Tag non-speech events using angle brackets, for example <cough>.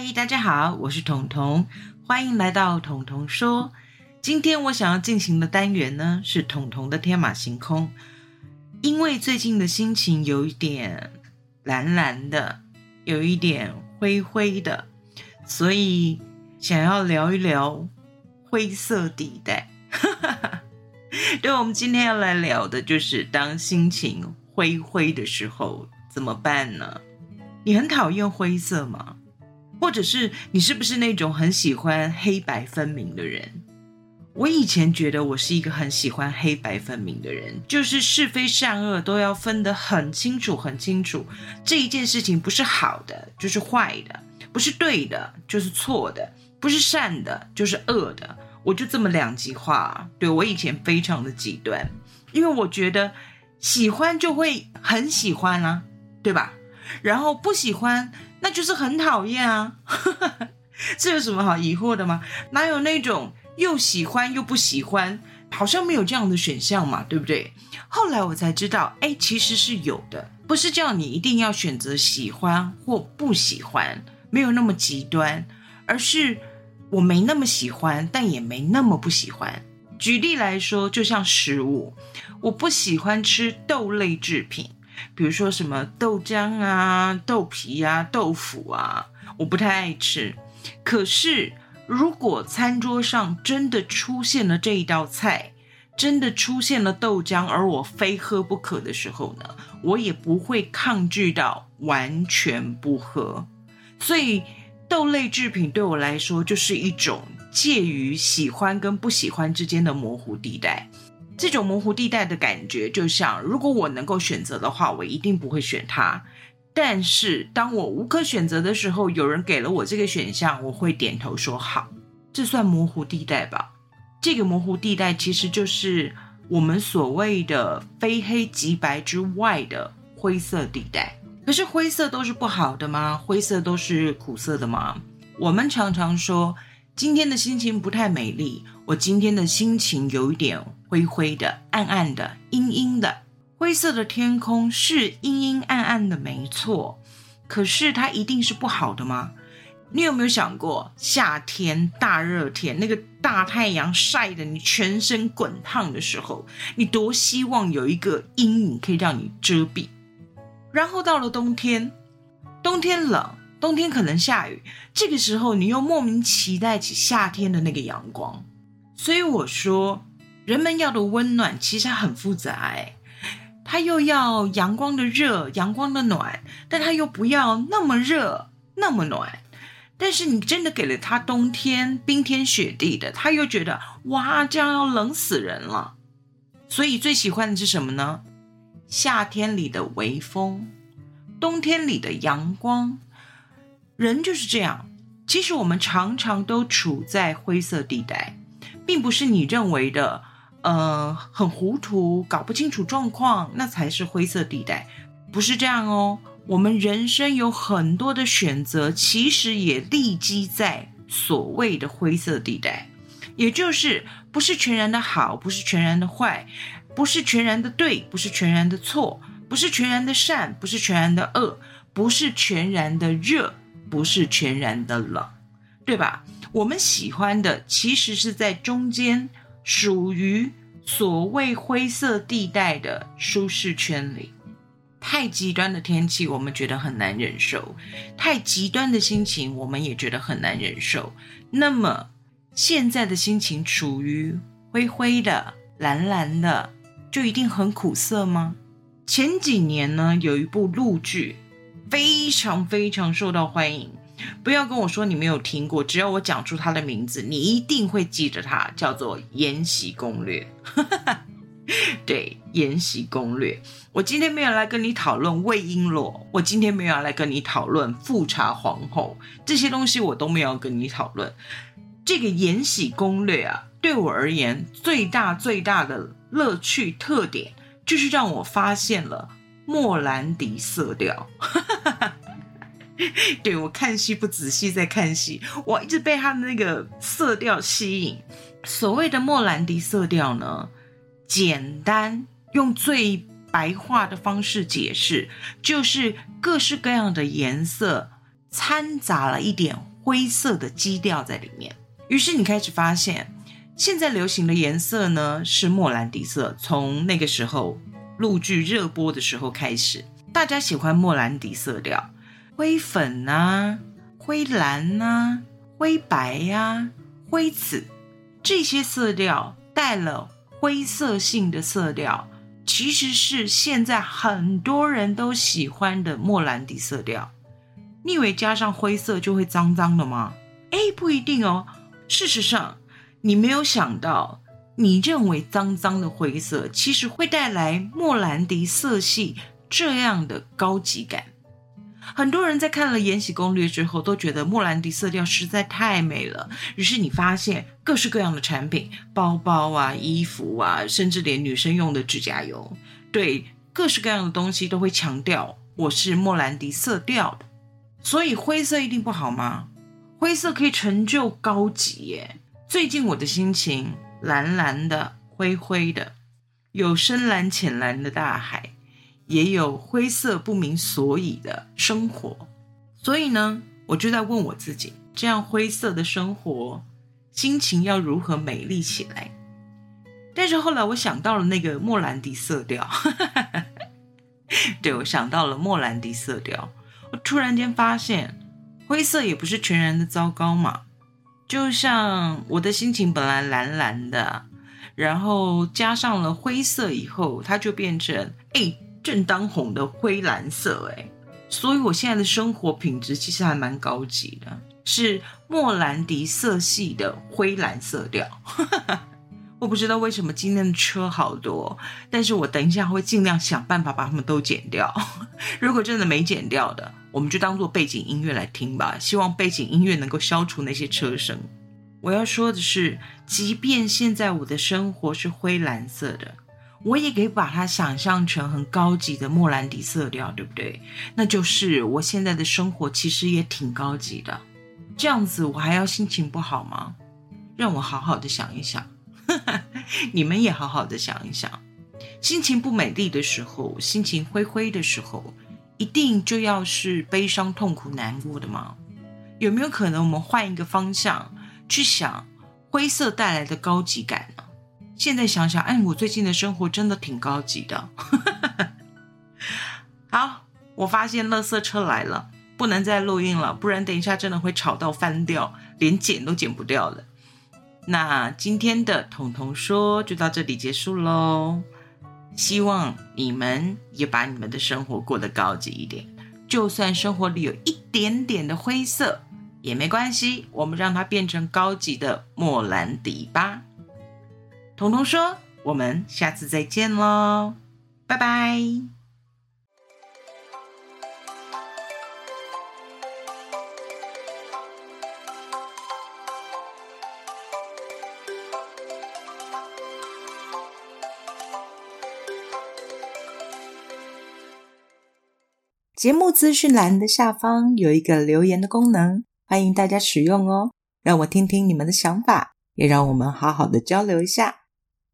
嗨，大家好，我是彤彤，欢迎来到彤彤说。今天我想要进行的单元呢是彤彤的天马行空，因为最近的心情有一点蓝蓝的，有一点灰灰的，所以想要聊一聊灰色地带。<laughs> 对，我们今天要来聊的就是当心情灰灰的时候怎么办呢？你很讨厌灰色吗？或者是你是不是那种很喜欢黑白分明的人？我以前觉得我是一个很喜欢黑白分明的人，就是是非善恶都要分得很清楚、很清楚。这一件事情不是好的就是坏的，不是对的就是错的，不是善的就是恶的。我就这么两极化。对我以前非常的极端，因为我觉得喜欢就会很喜欢啊，对吧？然后不喜欢。那就是很讨厌啊，<laughs> 这有什么好疑惑的吗？哪有那种又喜欢又不喜欢，好像没有这样的选项嘛，对不对？后来我才知道，哎，其实是有的，不是叫你一定要选择喜欢或不喜欢，没有那么极端，而是我没那么喜欢，但也没那么不喜欢。举例来说，就像食物，我不喜欢吃豆类制品。比如说什么豆浆啊、豆皮啊、豆腐啊，我不太爱吃。可是如果餐桌上真的出现了这一道菜，真的出现了豆浆，而我非喝不可的时候呢，我也不会抗拒到完全不喝。所以豆类制品对我来说就是一种介于喜欢跟不喜欢之间的模糊地带。这种模糊地带的感觉，就像如果我能够选择的话，我一定不会选它。但是当我无可选择的时候，有人给了我这个选项，我会点头说好。这算模糊地带吧？这个模糊地带其实就是我们所谓的非黑即白之外的灰色地带。可是灰色都是不好的吗？灰色都是苦涩的吗？我们常常说今天的心情不太美丽，我今天的心情有一点。灰灰的、暗暗的、阴阴的，灰色的天空是阴阴暗暗的，没错。可是它一定是不好的吗？你有没有想过，夏天大热天，那个大太阳晒得你全身滚烫的时候，你多希望有一个阴影可以让你遮蔽。然后到了冬天，冬天冷，冬天可能下雨，这个时候你又莫名期待起夏天的那个阳光。所以我说。人们要的温暖其实很复杂哎，他又要阳光的热，阳光的暖，但他又不要那么热那么暖。但是你真的给了他冬天冰天雪地的，他又觉得哇，这样要冷死人了。所以最喜欢的是什么呢？夏天里的微风，冬天里的阳光。人就是这样，其实我们常常都处在灰色地带，并不是你认为的。呃，很糊涂，搞不清楚状况，那才是灰色地带，不是这样哦。我们人生有很多的选择，其实也立基在所谓的灰色地带，也就是不是全然的好，不是全然的坏，不是全然的对，不是全然的错，不是全然的善，不是全然的恶，不是全然的热，不是全然的冷，对吧？我们喜欢的其实是在中间。属于所谓灰色地带的舒适圈里，太极端的天气我们觉得很难忍受，太极端的心情我们也觉得很难忍受。那么现在的心情处于灰灰的、蓝蓝的，就一定很苦涩吗？前几年呢，有一部陆剧非常非常受到欢迎。不要跟我说你没有听过，只要我讲出它的名字，你一定会记着它，叫做《延禧攻略》。<laughs> 对，《延禧攻略》。我今天没有来跟你讨论魏璎珞，我今天没有来跟你讨论富察皇后，这些东西我都没有跟你讨论。这个《延禧攻略》啊，对我而言最大最大的乐趣特点，就是让我发现了莫兰迪色调。<laughs> <laughs> 对我看戏不仔细在看戏，我一直被他的那个色调吸引。所谓的莫兰迪色调呢，简单用最白话的方式解释，就是各式各样的颜色掺杂了一点灰色的基调在里面。于是你开始发现，现在流行的颜色呢是莫兰迪色。从那个时候陆剧热播的时候开始，大家喜欢莫兰迪色调，灰粉啊、灰蓝啊、灰白呀、灰紫这些色调带了灰色性的色调，其实是现在很多人都喜欢的莫兰迪色调。你以为加上灰色就会脏脏的吗？哎，不一定哦。事实上，你没有想到，你认为脏脏的灰色，其实会带来莫兰迪色系这样的高级感。很多人在看了《延禧攻略》之后，都觉得莫兰迪色调实在太美了。于是你发现各式各样的产品，包包啊、衣服啊，甚至连女生用的指甲油，对各式各样的东西都会强调我是莫兰迪色调的。所以灰色一定不好吗？灰色可以成就高级耶。最近我的心情蓝蓝的、灰灰的，有深蓝、浅蓝的大海，也有灰色不明所以的生活。所以呢，我就在问我自己：这样灰色的生活，心情要如何美丽起来？但是后来我想到了那个莫兰迪色调，<laughs> 对我想到了莫兰迪色调。我突然间发现，灰色也不是全然的糟糕嘛。就像我的心情本来蓝蓝的，然后加上了灰色以后，它就变成哎正当红的灰蓝色哎。所以我现在的生活品质其实还蛮高级的，是莫兰迪色系的灰蓝色调。<laughs> 我不知道为什么今天的车好多，但是我等一下会尽量想办法把它们都剪掉。<laughs> 如果真的没剪掉的，我们就当做背景音乐来听吧。希望背景音乐能够消除那些车声。我要说的是，即便现在我的生活是灰蓝色的，我也可以把它想象成很高级的莫兰迪色调，对不对？那就是我现在的生活其实也挺高级的。这样子我还要心情不好吗？让我好好的想一想。<laughs> 你们也好好的想一想，心情不美丽的时候，心情灰灰的时候，一定就要是悲伤、痛苦、难过的吗？有没有可能我们换一个方向去想灰色带来的高级感？现在想想，哎，我最近的生活真的挺高级的。<laughs> 好，我发现垃圾车来了，不能再录音了，不然等一下真的会吵到翻掉，连剪都剪不掉了。那今天的彤彤说就到这里结束喽，希望你们也把你们的生活过得高级一点，就算生活里有一点点的灰色也没关系，我们让它变成高级的莫兰迪吧。彤彤说，我们下次再见喽，拜拜。节目资讯栏的下方有一个留言的功能，欢迎大家使用哦，让我听听你们的想法，也让我们好好的交流一下。